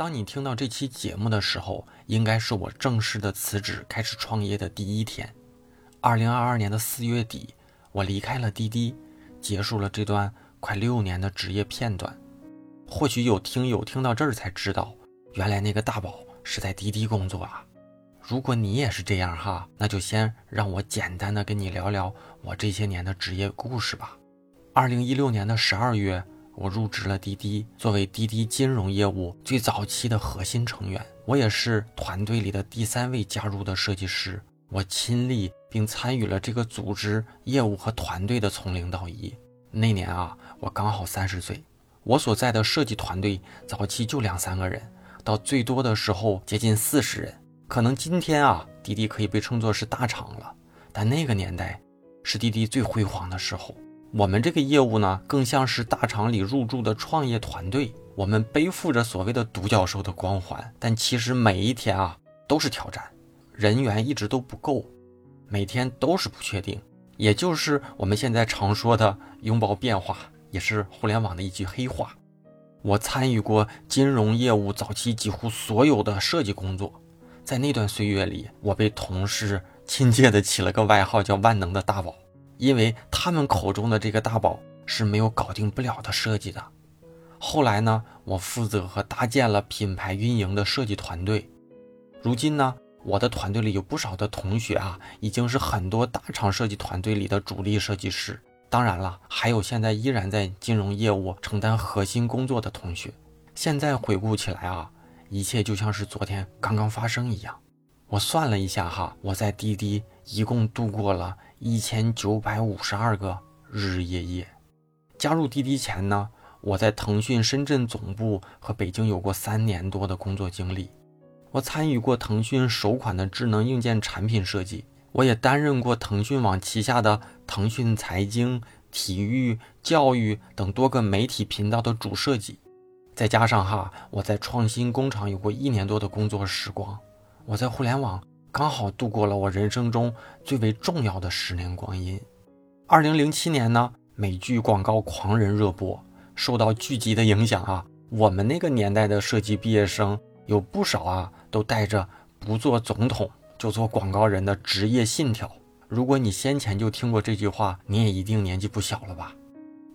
当你听到这期节目的时候，应该是我正式的辞职开始创业的第一天。二零二二年的四月底，我离开了滴滴，结束了这段快六年的职业片段。或许有听友听到这儿才知道，原来那个大宝是在滴滴工作啊。如果你也是这样哈，那就先让我简单的跟你聊聊我这些年的职业故事吧。二零一六年的十二月。我入职了滴滴，作为滴滴金融业务最早期的核心成员，我也是团队里的第三位加入的设计师。我亲历并参与了这个组织业务和团队的从零到一。那年啊，我刚好三十岁。我所在的设计团队早期就两三个人，到最多的时候接近四十人。可能今天啊，滴滴可以被称作是大厂了，但那个年代是滴滴最辉煌的时候。我们这个业务呢，更像是大厂里入驻的创业团队。我们背负着所谓的独角兽的光环，但其实每一天啊都是挑战，人员一直都不够，每天都是不确定，也就是我们现在常说的拥抱变化，也是互联网的一句黑话。我参与过金融业务早期几乎所有的设计工作，在那段岁月里，我被同事亲切的起了个外号，叫“万能的大宝”。因为他们口中的这个大宝是没有搞定不了的设计的。后来呢，我负责和搭建了品牌运营的设计团队。如今呢，我的团队里有不少的同学啊，已经是很多大厂设计团队里的主力设计师。当然了，还有现在依然在金融业务承担核心工作的同学。现在回顾起来啊，一切就像是昨天刚刚发生一样。我算了一下哈，我在滴滴一共度过了一千九百五十二个日日夜夜。加入滴滴前呢，我在腾讯深圳总部和北京有过三年多的工作经历。我参与过腾讯首款的智能硬件产品设计，我也担任过腾讯网旗下的腾讯财经、体育、教育等多个媒体频道的主设计。再加上哈，我在创新工厂有过一年多的工作时光。我在互联网刚好度过了我人生中最为重要的十年光阴。二零零七年呢，美剧广告狂人热播，受到剧集的影响啊，我们那个年代的设计毕业生有不少啊，都带着不做总统就做广告人的职业信条。如果你先前就听过这句话，你也一定年纪不小了吧？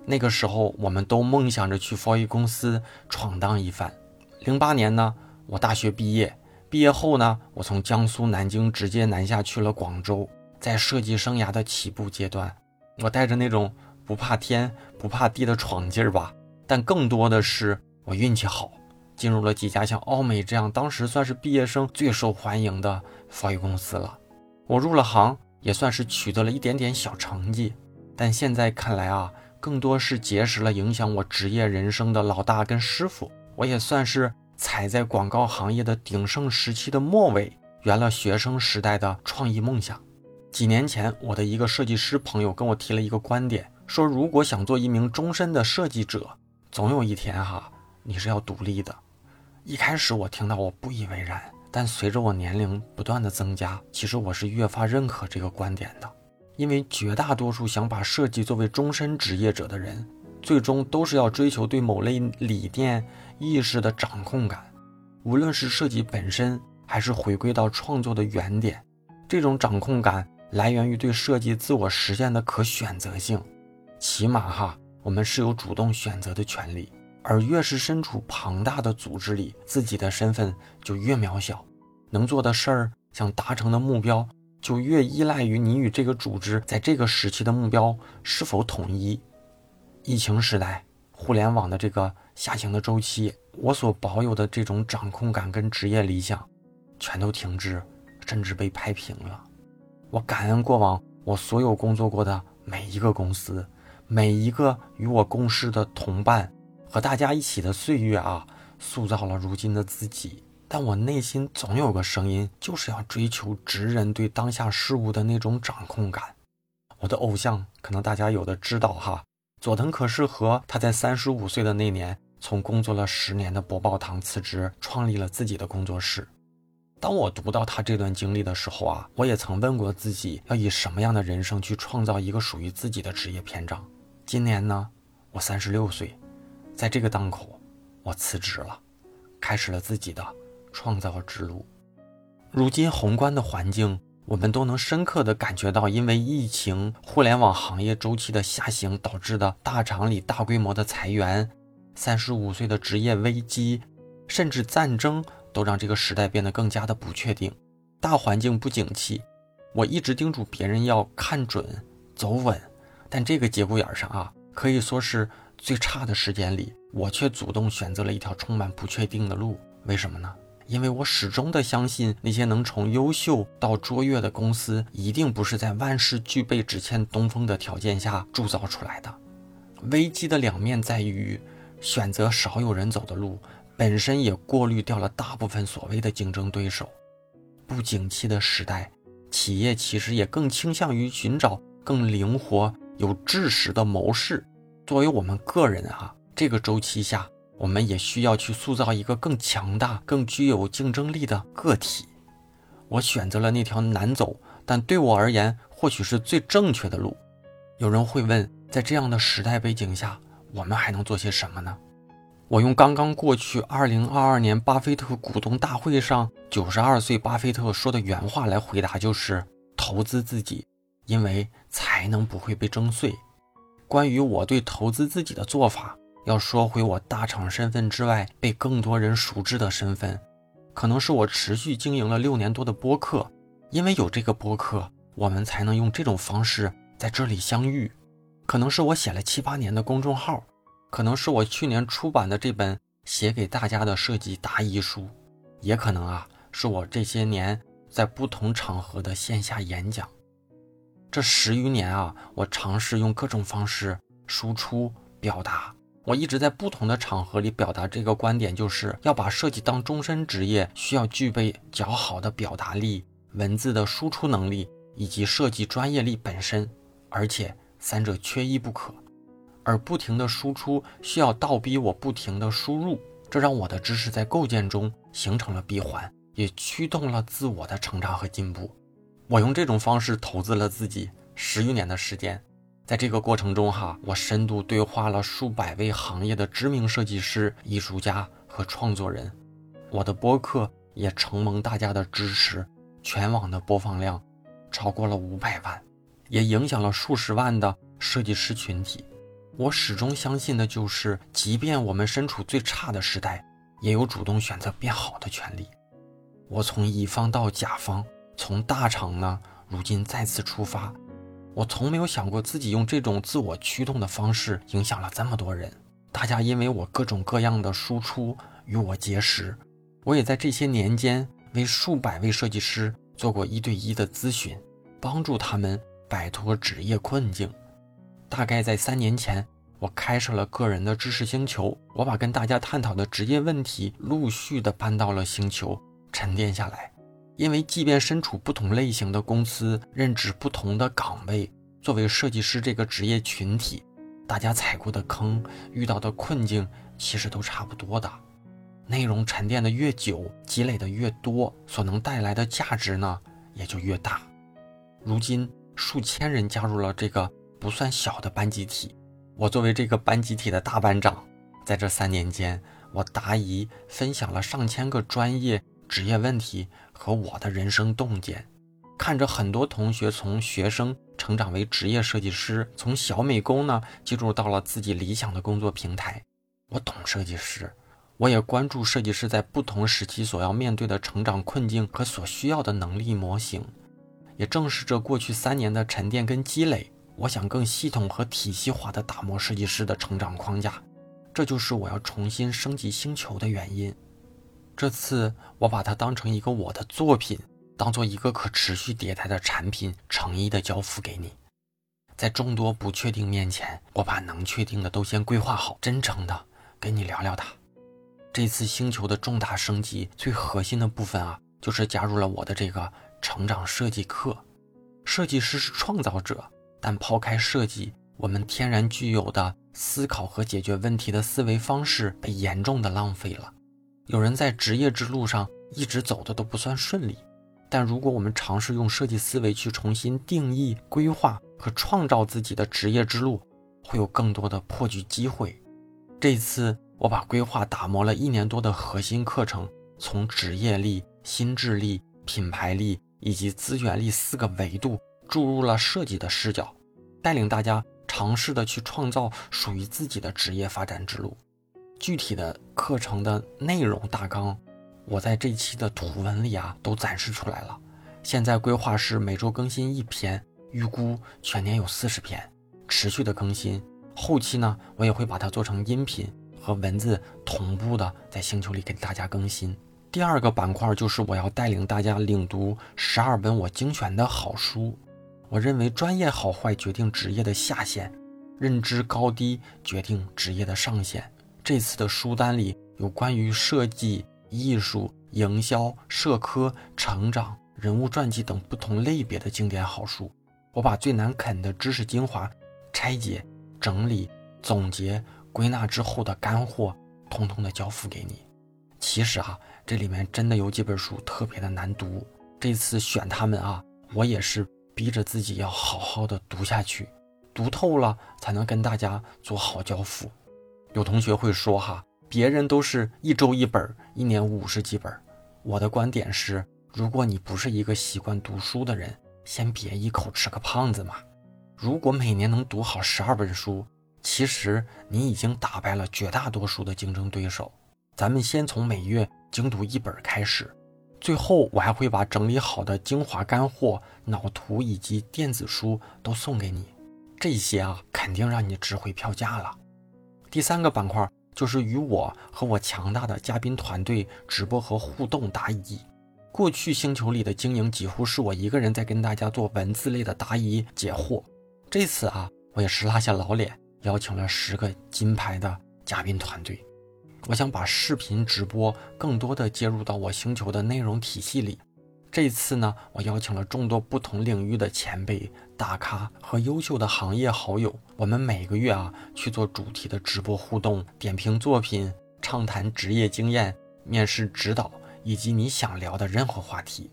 那个时候，我们都梦想着去 For A 公司闯荡一番。零八年呢，我大学毕业。毕业后呢，我从江苏南京直接南下去了广州。在设计生涯的起步阶段，我带着那种不怕天不怕地的闯劲儿吧，但更多的是我运气好，进入了几家像奥美这样当时算是毕业生最受欢迎的法语公司了。我入了行也算是取得了一点点小成绩，但现在看来啊，更多是结识了影响我职业人生的老大跟师傅。我也算是。踩在广告行业的鼎盛时期的末尾，圆了学生时代的创意梦想。几年前，我的一个设计师朋友跟我提了一个观点，说如果想做一名终身的设计者，总有一天哈，你是要独立的。一开始我听到我不以为然，但随着我年龄不断的增加，其实我是越发认可这个观点的。因为绝大多数想把设计作为终身职业者的人，最终都是要追求对某类理念。意识的掌控感，无论是设计本身，还是回归到创作的原点，这种掌控感来源于对设计自我实现的可选择性。起码哈，我们是有主动选择的权利。而越是身处庞大的组织里，自己的身份就越渺小，能做的事儿、想达成的目标，就越依赖于你与这个组织在这个时期的目标是否统一。疫情时代，互联网的这个。下行的周期，我所保有的这种掌控感跟职业理想，全都停滞，甚至被拍平了。我感恩过往我所有工作过的每一个公司，每一个与我共事的同伴，和大家一起的岁月啊，塑造了如今的自己。但我内心总有个声音，就是要追求职人对当下事物的那种掌控感。我的偶像，可能大家有的知道哈，佐藤可士和他在三十五岁的那年。从工作了十年的博报堂辞职，创立了自己的工作室。当我读到他这段经历的时候啊，我也曾问过自己，要以什么样的人生去创造一个属于自己的职业篇章。今年呢，我三十六岁，在这个档口，我辞职了，开始了自己的创造之路。如今宏观的环境，我们都能深刻地感觉到，因为疫情、互联网行业周期的下行导致的大厂里大规模的裁员，三十五岁的职业危机，甚至战争，都让这个时代变得更加的不确定。大环境不景气，我一直叮嘱别人要看准、走稳，但这个节骨眼上啊，可以说是最差的时间里，我却主动选择了一条充满不确定的路。为什么呢？因为我始终的相信，那些能从优秀到卓越的公司，一定不是在万事俱备、只欠东风的条件下铸造出来的。危机的两面在于，选择少有人走的路，本身也过滤掉了大部分所谓的竞争对手。不景气的时代，企业其实也更倾向于寻找更灵活、有知识的谋士。作为我们个人啊，这个周期下。我们也需要去塑造一个更强大、更具有竞争力的个体。我选择了那条难走，但对我而言或许是最正确的路。有人会问，在这样的时代背景下，我们还能做些什么呢？我用刚刚过去2022年巴菲特股东大会上92岁巴菲特说的原话来回答，就是投资自己，因为才能不会被征税。关于我对投资自己的做法。要说回我大厂身份之外被更多人熟知的身份，可能是我持续经营了六年多的播客，因为有这个播客，我们才能用这种方式在这里相遇。可能是我写了七八年的公众号，可能是我去年出版的这本写给大家的设计答疑书，也可能啊是我这些年在不同场合的线下演讲。这十余年啊，我尝试用各种方式输出表达。我一直在不同的场合里表达这个观点，就是要把设计当终身职业，需要具备较好的表达力、文字的输出能力以及设计专业力本身，而且三者缺一不可。而不停的输出需要倒逼我不停的输入，这让我的知识在构建中形成了闭环，也驱动了自我的成长和进步。我用这种方式投资了自己十余年的时间。在这个过程中，哈，我深度对话了数百位行业的知名设计师、艺术家和创作人，我的播客也承蒙大家的支持，全网的播放量超过了五百万，也影响了数十万的设计师群体。我始终相信的就是，即便我们身处最差的时代，也有主动选择变好的权利。我从乙方到甲方，从大厂呢，如今再次出发。我从没有想过自己用这种自我驱动的方式影响了这么多人。大家因为我各种各样的输出与我结识，我也在这些年间为数百位设计师做过一对一的咨询，帮助他们摆脱职业困境。大概在三年前，我开设了个人的知识星球，我把跟大家探讨的职业问题陆续的搬到了星球，沉淀下来。因为即便身处不同类型的公司，任职不同的岗位，作为设计师这个职业群体，大家踩过的坑、遇到的困境其实都差不多的。内容沉淀的越久，积累的越多，所能带来的价值呢也就越大。如今数千人加入了这个不算小的班集体，我作为这个班集体的大班长，在这三年间，我答疑分享了上千个专业。职业问题和我的人生洞见，看着很多同学从学生成长为职业设计师，从小美工呢进入到了自己理想的工作平台。我懂设计师，我也关注设计师在不同时期所要面对的成长困境和所需要的能力模型。也正是这过去三年的沉淀跟积累，我想更系统和体系化的打磨设计师的成长框架。这就是我要重新升级星球的原因。这次我把它当成一个我的作品，当做一个可持续迭代的产品，诚意的交付给你。在众多不确定面前，我把能确定的都先规划好，真诚的跟你聊聊它。这次星球的重大升级，最核心的部分啊，就是加入了我的这个成长设计课。设计师是创造者，但抛开设计，我们天然具有的思考和解决问题的思维方式被严重的浪费了。有人在职业之路上一直走的都不算顺利，但如果我们尝试用设计思维去重新定义、规划和创造自己的职业之路，会有更多的破局机会。这次我把规划打磨了一年多的核心课程，从职业力、心智力、品牌力以及资源力四个维度注入了设计的视角，带领大家尝试的去创造属于自己的职业发展之路。具体的课程的内容大纲，我在这期的图文里啊都展示出来了。现在规划是每周更新一篇，预估全年有四十篇，持续的更新。后期呢，我也会把它做成音频和文字同步的，在星球里给大家更新。第二个板块就是我要带领大家领读十二本我精选的好书。我认为专业好坏决定职业的下限，认知高低决定职业的上限。这次的书单里有关于设计、艺术、营销、社科、成长。人物传记等不同类别的经典好书，我把最难啃的知识精华拆解、整理、总结、归纳之后的干货，通通的交付给你。其实啊，这里面真的有几本书特别的难读，这次选他们啊，我也是逼着自己要好好的读下去，读透了才能跟大家做好交付。有同学会说哈，别人都是一周一本，一年五十几本，我的观点是。如果你不是一个习惯读书的人，先别一口吃个胖子嘛。如果每年能读好十二本书，其实你已经打败了绝大多数的竞争对手。咱们先从每月精读一本开始，最后我还会把整理好的精华干货、脑图以及电子书都送给你。这些啊，肯定让你值回票价了。第三个板块就是与我和我强大的嘉宾团队直播和互动答疑。过去星球里的经营几乎是我一个人在跟大家做文字类的答疑解惑。这次啊，我也是拉下老脸，邀请了十个金牌的嘉宾团队。我想把视频直播更多的接入到我星球的内容体系里。这次呢，我邀请了众多不同领域的前辈、大咖和优秀的行业好友。我们每个月啊去做主题的直播互动，点评作品，畅谈职业经验，面试指导。以及你想聊的任何话题，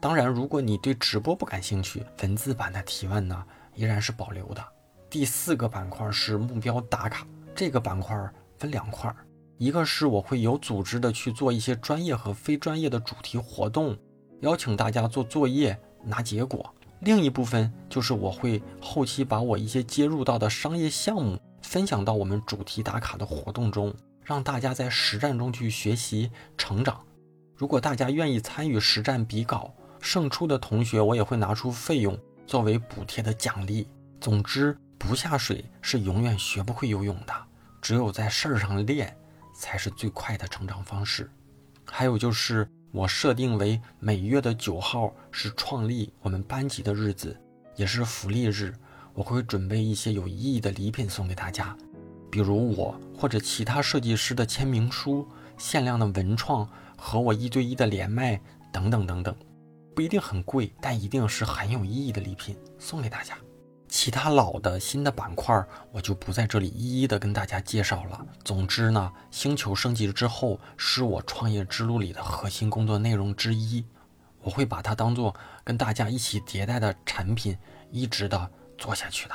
当然，如果你对直播不感兴趣，文字版的提问呢依然是保留的。第四个板块是目标打卡，这个板块分两块，一个是我会有组织的去做一些专业和非专业的主题活动，邀请大家做作业拿结果；另一部分就是我会后期把我一些接入到的商业项目分享到我们主题打卡的活动中，让大家在实战中去学习成长。如果大家愿意参与实战比稿，胜出的同学我也会拿出费用作为补贴的奖励。总之，不下水是永远学不会游泳的，只有在事儿上练，才是最快的成长方式。还有就是，我设定为每月的九号是创立我们班级的日子，也是福利日，我会准备一些有意义的礼品送给大家，比如我或者其他设计师的签名书、限量的文创。和我一对一的连麦等等等等，不一定很贵，但一定是很有意义的礼品送给大家。其他老的、新的板块我就不在这里一一的跟大家介绍了。总之呢，星球升级之后是我创业之路里的核心工作内容之一，我会把它当做跟大家一起迭代的产品，一直的做下去的。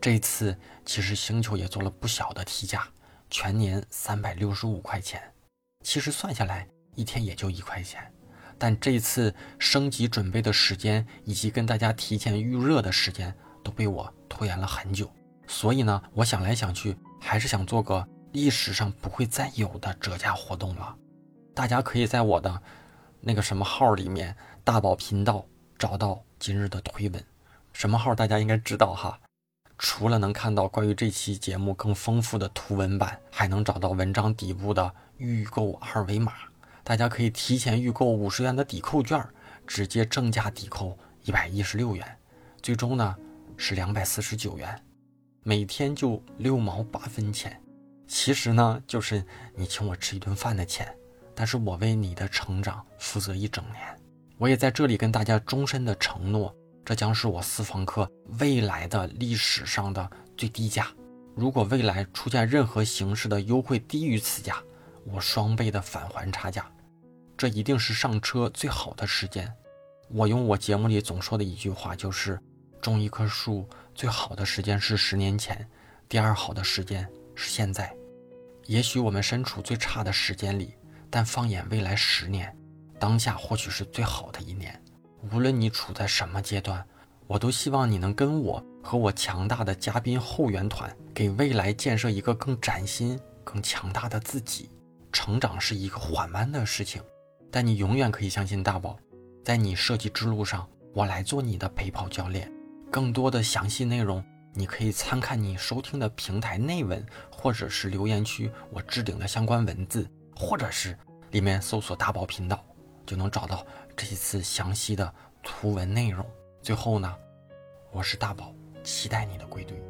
这次其实星球也做了不小的提价，全年三百六十五块钱，其实算下来。一天也就一块钱，但这次升级准备的时间以及跟大家提前预热的时间都被我拖延了很久，所以呢，我想来想去，还是想做个历史上不会再有的折价活动了。大家可以在我的那个什么号里面大宝频道找到今日的推文，什么号大家应该知道哈。除了能看到关于这期节目更丰富的图文版，还能找到文章底部的预购二维码。大家可以提前预购五十元的抵扣券，直接正价抵扣一百一十六元，最终呢是两百四十九元，每天就六毛八分钱。其实呢就是你请我吃一顿饭的钱，但是我为你的成长负责一整年。我也在这里跟大家终身的承诺，这将是我私房课未来的历史上的最低价。如果未来出现任何形式的优惠低于此价，我双倍的返还差价。这一定是上车最好的时间。我用我节目里总说的一句话，就是种一棵树最好的时间是十年前，第二好的时间是现在。也许我们身处最差的时间里，但放眼未来十年，当下或许是最好的一年。无论你处在什么阶段，我都希望你能跟我和我强大的嘉宾后援团，给未来建设一个更崭新、更强大的自己。成长是一个缓慢的事情，但你永远可以相信大宝，在你设计之路上，我来做你的陪跑教练。更多的详细内容。你可以参看你收听的平台内文，或者是留言区我置顶的相关文字，或者是里面搜索大宝频道，就能找到这一次详细的图文内容。最后呢，我是大宝，期待你的归队。